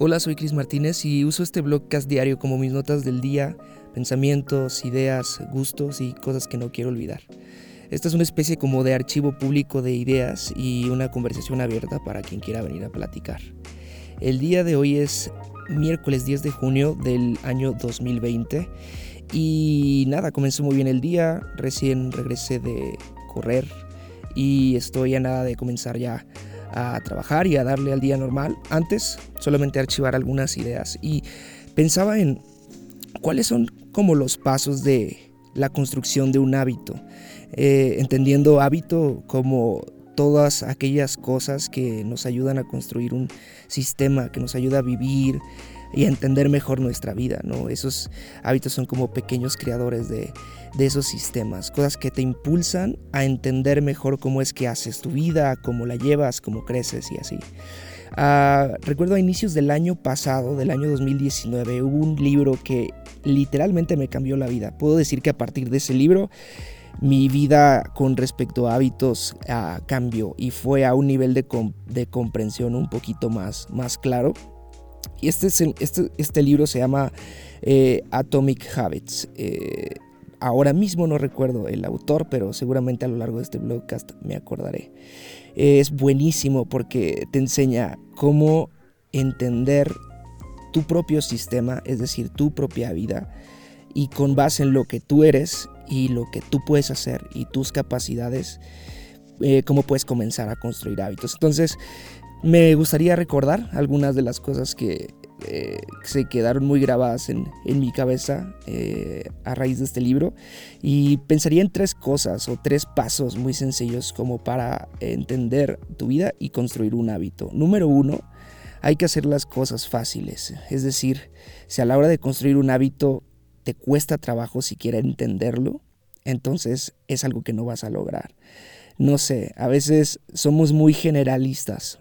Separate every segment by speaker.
Speaker 1: Hola, soy Cris Martínez y uso este blogcast diario como mis notas del día, pensamientos, ideas, gustos y cosas que no quiero olvidar. Esta es una especie como de archivo público de ideas y una conversación abierta para quien quiera venir a platicar. El día de hoy es miércoles 10 de junio del año 2020 y nada, comenzó muy bien el día, recién regresé de correr y estoy a nada de comenzar ya a trabajar y a darle al día normal. Antes solamente archivar algunas ideas y pensaba en cuáles son como los pasos de la construcción de un hábito, eh, entendiendo hábito como todas aquellas cosas que nos ayudan a construir un sistema, que nos ayuda a vivir, y entender mejor nuestra vida, ¿no? Esos hábitos son como pequeños creadores de, esos sistemas, cosas que te impulsan a entender mejor cómo es que haces tu vida, cómo la llevas, cómo creces y así. Ah, recuerdo a inicios del año pasado, del año 2019, hubo un libro que literalmente me cambió la vida. Puedo decir que a partir de ese libro mi vida con respecto a hábitos ah, cambió y fue a un nivel de, comprensión un poquito más claro. Y este, este, este libro se llama eh, Atomic Habits. Eh, ahora mismo no recuerdo el autor, pero seguramente a lo largo de este blogcast me acordaré. es buenísimo porque te enseña cómo entender tu propio sistema, es decir, tu propia vida, y con base en lo que tú eres y lo que tú puedes hacer y tus capacidades, eh, cómo puedes comenzar a construir hábitos. Entonces, me gustaría recordar algunas de las cosas que eh, se quedaron muy grabadas en, mi cabeza eh, a raíz de este libro y pensaría en tres cosas o tres pasos muy sencillos como para entender tu vida y construir un hábito. Número uno, hay que hacer las cosas fáciles, es decir, si a la hora de construir un hábito te cuesta trabajo siquiera entenderlo, entonces es algo que no vas a lograr. No sé, a veces somos muy generalistas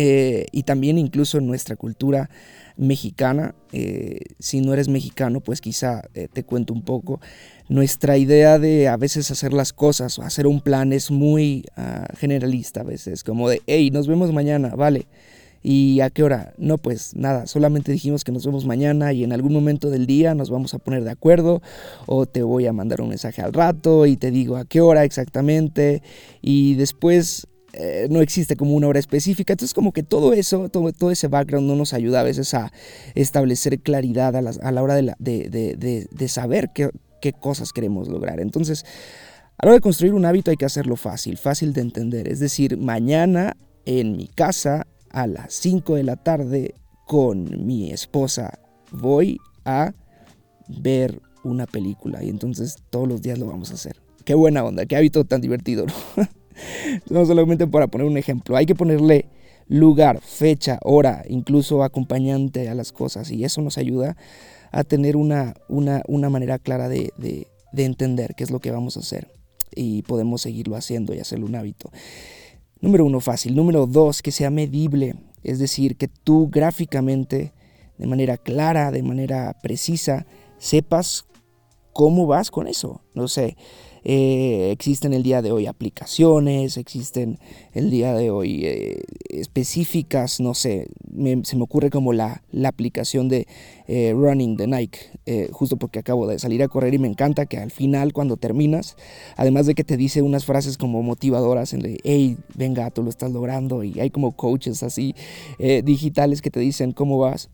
Speaker 1: eh, y también incluso en nuestra cultura mexicana, eh, si no eres mexicano, pues quizá eh, te cuento un poco, nuestra idea de a veces hacer las cosas o hacer un plan es muy ah, generalista a veces, como de, hey, nos vemos mañana, vale. ¿Y a qué hora? No, pues nada, solamente dijimos que nos vemos mañana y en algún momento del día nos vamos a poner de acuerdo o te voy a mandar un mensaje al rato y te digo a qué hora exactamente y después eh, no existe como una hora específica. Entonces como que todo eso, todo, todo ese background no nos ayuda a veces a establecer claridad a la, hora de, saber qué, qué, cosas queremos lograr. Entonces, a la hora de construir un hábito hay que hacerlo fácil, fácil de entender. Es decir, mañana en mi casa a las 5 de la tarde con mi esposa voy a ver una película y entonces todos los días lo vamos a hacer. Qué buena onda, qué hábito tan divertido, ¿no? no solamente para poner un ejemplo, hay que ponerle lugar, fecha, hora, incluso acompañante a las cosas y eso nos ayuda a tener una, una, manera clara de, entender qué es lo que vamos a hacer y podemos seguirlo haciendo y hacerlo un hábito. Número uno, fácil. Número dos, que sea medible, es decir, que tú gráficamente, de manera clara, de manera precisa, sepas cómo vas con eso. No sé, eh, existen el día de hoy aplicaciones, existen el día de hoy eh, específicas, no sé, se me ocurre como la, la aplicación de eh, Running de Nike, justo porque acabo de salir a correr y me encanta que al final cuando terminas, además de que te dice unas frases como motivadoras en de, hey, venga, tú lo estás logrando y hay como coaches así digitales que te dicen cómo vas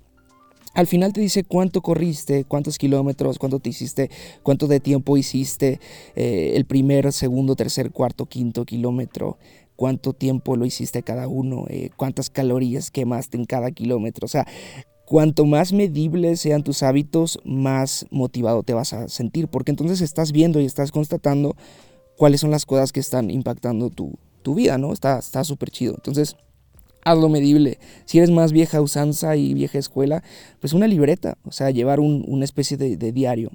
Speaker 1: al final te dice cuánto corriste, cuántos kilómetros, cuánto te hiciste, cuánto de tiempo hiciste eh, el primer, segundo, tercer, cuarto, quinto kilómetro, cuánto tiempo lo hiciste cada uno, eh, cuántas calorías quemaste en cada kilómetro. O sea, cuanto más medibles sean tus hábitos, más motivado te vas a sentir, porque entonces estás viendo y estás constatando cuáles son las cosas que están impactando tu, tu vida, ¿no? Está súper chido. Entonces, hazlo medible. Si eres más vieja usanza y vieja escuela, pues una libreta, o sea, llevar una especie de, diario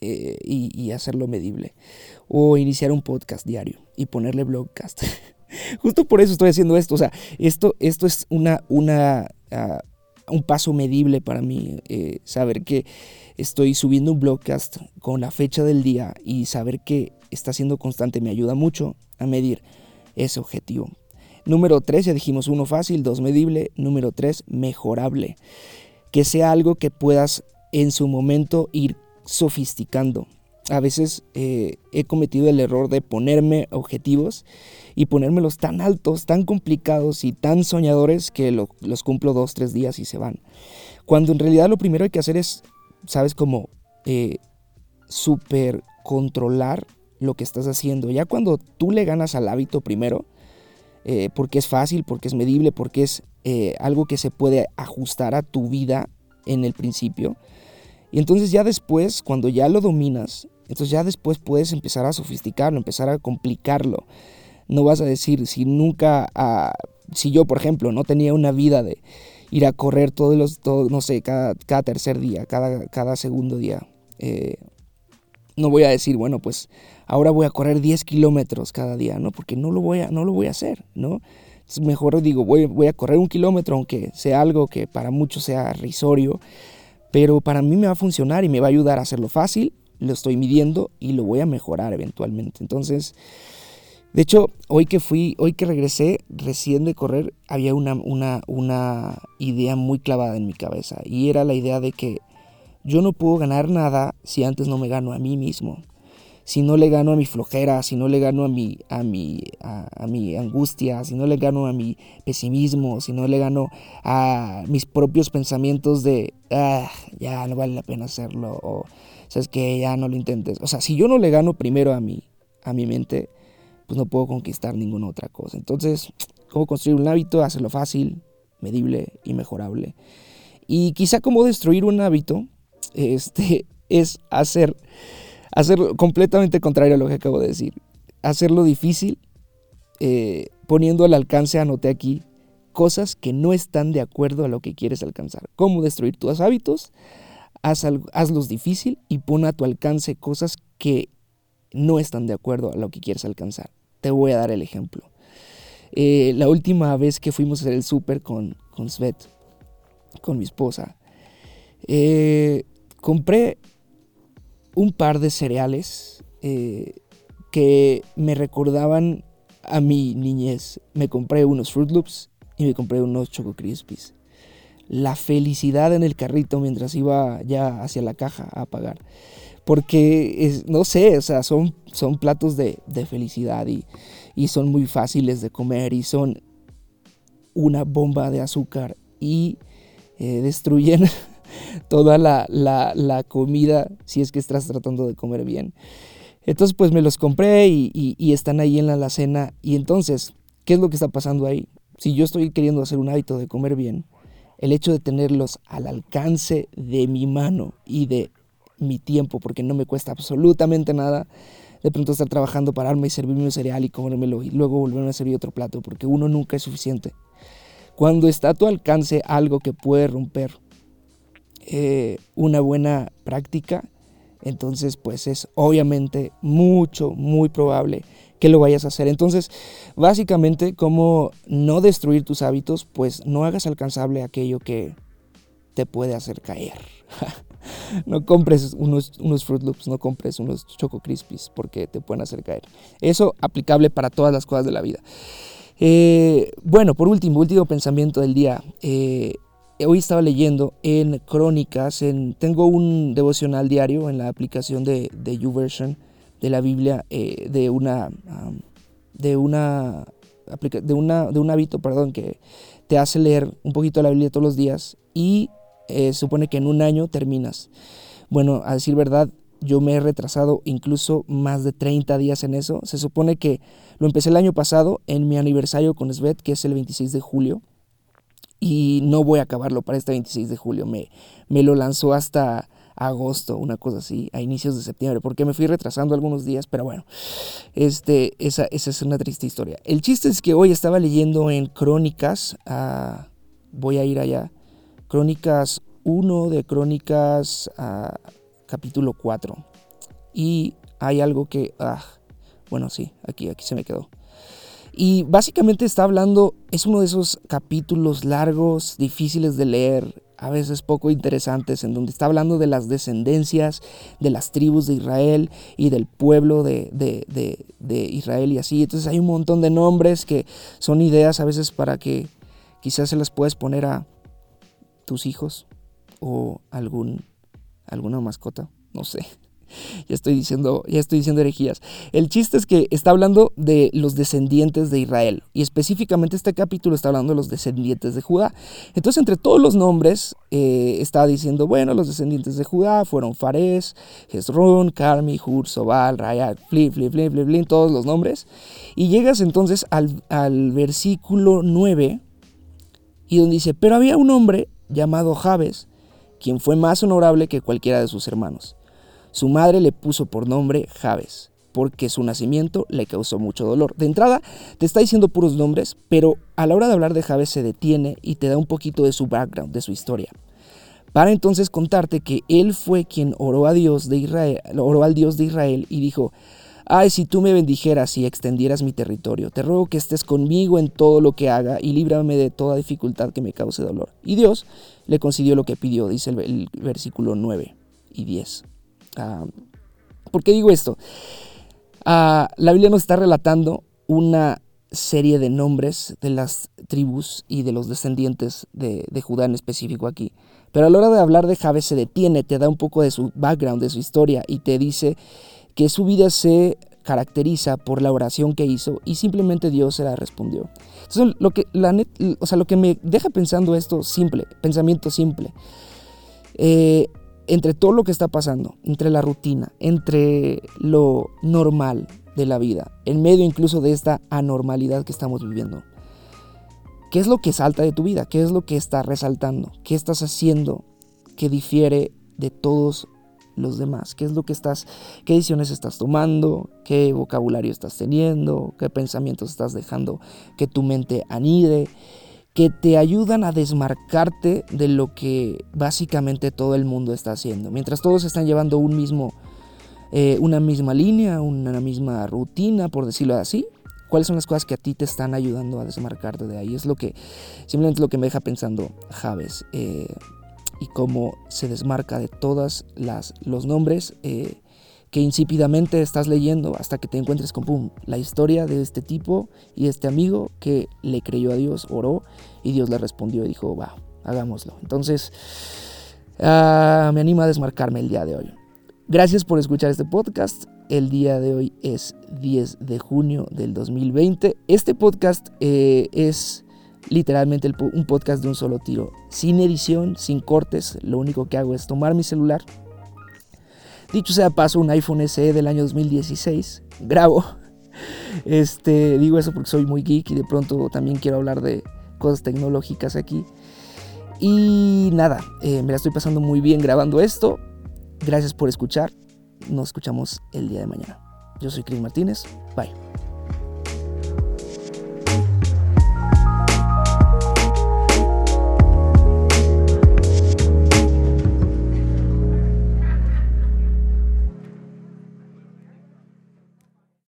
Speaker 1: eh, y, hacerlo medible. O iniciar un podcast diario y ponerle blogcast. Justo por eso estoy haciendo esto. O sea, esto, esto es una, una, ah, un paso medible para mí. Eh, saber que estoy subiendo un blogcast con la fecha del día y saber que está siendo constante me ayuda mucho a medir ese objetivo. Número tres, ya dijimos uno fácil, dos medible. Número tres, mejorable. Que sea algo que puedas en su momento ir sofisticando. A veces eh, he cometido el error de ponerme objetivos y ponérmelos tan altos, tan complicados y tan soñadores que los cumplo dos, tres días y se van. Cuando en realidad lo primero que hay que hacer es, ¿sabes? Como eh, super controlar lo que estás haciendo. Ya cuando tú le ganas al hábito primero, eh, porque es fácil, porque es medible, porque es eh, algo que se puede ajustar a tu vida en el principio. Y entonces ya después, cuando ya lo dominas, entonces ya después puedes empezar a sofisticarlo, empezar a complicarlo. No vas a decir, si nunca, ah, si yo por ejemplo no tenía una vida de ir a correr todos los, no sé, cada, cada tercer día, cada, cada segundo día, eh, no voy a decir, bueno, pues ahora voy a correr 10 kilómetros cada día, ¿no? Porque no lo voy a, no lo voy a hacer, ¿no? Es mejor digo, voy, voy a correr un kilómetro, aunque sea algo que para muchos sea risorio, pero para mí me va a funcionar y me va a ayudar a hacerlo fácil, lo estoy midiendo y lo voy a mejorar eventualmente. Entonces, de hecho, hoy que fui, hoy que regresé recién de correr, había una, una, una idea muy clavada en mi cabeza y era la idea de que yo no puedo ganar nada si antes no me gano a mí mismo. Si no le gano a mi flojera, si no le gano a mi, a mi, a, mi angustia, si no le gano a mi pesimismo, si no le gano a mis propios pensamientos de, ah, ya no vale la pena hacerlo, o sabes que ya no lo intentes. O sea, si yo no le gano primero a mi, a mi mente, pues no puedo conquistar ninguna otra cosa. Entonces, ¿cómo construir un hábito? Hacerlo fácil, medible y mejorable. Y quizá cómo destruir un hábito este, es hacer, hacer completamente contrario a lo que acabo de decir. Hacerlo difícil, eh, poniendo al alcance, anoté aquí, cosas que no están de acuerdo a lo que quieres alcanzar. ¿Cómo destruir tus hábitos? Haz, hazlos difícil y pon a tu alcance cosas que no están de acuerdo a lo que quieres alcanzar. Te voy a dar el ejemplo. Eh, la última vez que fuimos a hacer el súper con, con Svet, con mi esposa, eh, compré un par de cereales eh, que me recordaban a mi niñez. Me compré unos Fruit Loops y me compré unos Choco Crispies. La felicidad en el carrito mientras iba ya hacia la caja a pagar. Porque, no sé, o sea, son, son platos de, felicidad y, y son muy fáciles de comer y son una bomba de azúcar y eh, destruyen toda la, comida si es que estás tratando de comer bien. Entonces pues me los compré y, están ahí en la alacena. Y entonces, ¿qué es lo que está pasando ahí? Si yo estoy queriendo hacer un hábito de comer bien, el hecho de tenerlos al alcance de mi mano y de mi tiempo, porque no me cuesta absolutamente nada, de pronto estar trabajando, pararme y servirme un cereal y comérmelo y luego volverme a servir otro plato, porque uno nunca es suficiente. Cuando está a tu alcance algo que puede romper eh, una buena práctica, entonces pues es obviamente mucho, muy probable que lo vayas a hacer. Entonces, básicamente, como no destruir tus hábitos, pues no hagas alcanzable aquello que te puede hacer caer. no compres unos, unos Fruit Loops, no compres unos Choco Crispies porque te pueden hacer caer. Eso aplicable para todas las cosas de la vida. Eh, bueno, por último, último pensamiento del día. Eh, hoy estaba leyendo en Crónicas, en, tengo un devocional diario en la aplicación de, de YouVersion de la Biblia, eh, de una, de una, de una, de un hábito, perdón, que te hace leer un poquito la Biblia todos los días y eh, supone que en un año terminas. Bueno, a decir verdad, yo me he retrasado incluso más de 30 días en eso. Se supone que lo empecé el año pasado en mi aniversario con Svet, que es el 26 de julio y no voy a acabarlo para este 26 de julio. Me, me lo lanzó hasta agosto, una cosa así, a inicios de septiembre, porque me fui retrasando algunos días, pero bueno, este, esa, esa es una triste historia. El chiste es que hoy estaba leyendo en Crónicas, ah, voy a ir allá, Crónicas 1 de Crónicas uh, capítulo 4, y hay algo que, ah, bueno, sí, aquí, aquí se me quedó. Y básicamente está hablando, es uno de esos capítulos largos, difíciles de leer, a veces poco interesantes, en donde está hablando de las descendencias de las tribus de Israel y del pueblo de, de, Israel y así. Entonces hay un montón de nombres que son ideas a veces para que quizás se las puedes poner a tus hijos o algún, alguna mascota, no sé. ya estoy diciendo, ya estoy diciendo herejías. El chiste es que está hablando de los descendientes de Israel y específicamente este capítulo está hablando de los descendientes de Judá. Entonces entre todos los nombres eh, está diciendo, bueno, los descendientes de Judá fueron Fares, Hezrón, Carmi, Hur, Sobal, Rayat, Flip, Flip, Flip, Flip, todos los nombres. Y llegas entonces al, al versículo 9 y donde dice, pero había un hombre llamado Jabes, quien fue más honorable que cualquiera de sus hermanos su madre le puso por nombre Javes, porque su nacimiento le causó mucho dolor. De entrada, te está diciendo puros nombres, pero a la hora de hablar de Javes se detiene y te da un poquito de su background, de su historia. Para entonces contarte que él fue quien oró a Dios de Israel, oró al Dios de Israel y dijo: Ay, si tú me bendijeras y extendieras mi territorio, te ruego que estés conmigo en todo lo que haga y líbrame de toda dificultad que me cause dolor. Y Dios le concedió lo que pidió, dice el, el versículo 9 y 10. Ah, ¿Por qué digo esto? Ah, la Biblia nos está relatando una serie de nombres de las tribus y de los descendientes de, Judá en específico aquí. Pero a la hora de hablar de Jabes se detiene, te da un poco de su background, de su historia y te dice que su vida se caracteriza por la oración que hizo y simplemente Dios se la respondió. Entonces, lo que, o sea, lo que me deja pensando esto simple, pensamiento simple, eh, entre todo lo que está pasando, entre la rutina, entre lo normal de la vida, en medio incluso de esta anormalidad que estamos viviendo. ¿Qué es lo que salta de tu vida? ¿Qué es lo que está resaltando? ¿Qué estás haciendo que difiere de todos los demás? ¿Qué es lo que estás, qué decisiones estás tomando? ¿Qué vocabulario estás teniendo? ¿Qué pensamientos estás dejando que tu mente anide? Que te ayudan a desmarcarte de lo que básicamente todo el mundo está haciendo. Mientras todos están llevando eh, una misma línea, una misma rutina, por decirlo así, ¿cuáles son las cosas que a ti te están ayudando a desmarcarte de ahí? Es lo que, simplemente lo que me deja pensando Javes. Eh, y cómo se desmarca de todas las los nombres eh, que insípidamente estás leyendo hasta que te encuentres con pum, la historia de este tipo y este amigo que le creyó a Dios, oró y Dios le respondió y dijo, va, hagámoslo. Entonces, ah, me anima a desmarcarme el día de hoy. Gracias por escuchar este podcast. El día de hoy es 10 de junio del 2020. Este podcast eh, es literalmente un podcast de un solo tiro, sin edición, sin cortes. Lo único que hago es tomar mi celular Dicho sea paso, un iPhone SE del año 2016. Grabo. Este, digo eso porque soy muy geek y de pronto también quiero hablar de cosas tecnológicas aquí. Y nada, eh, me la estoy pasando muy bien grabando esto. Gracias por escuchar. Nos escuchamos el día de mañana. Yo soy Chris Martínez. Bye.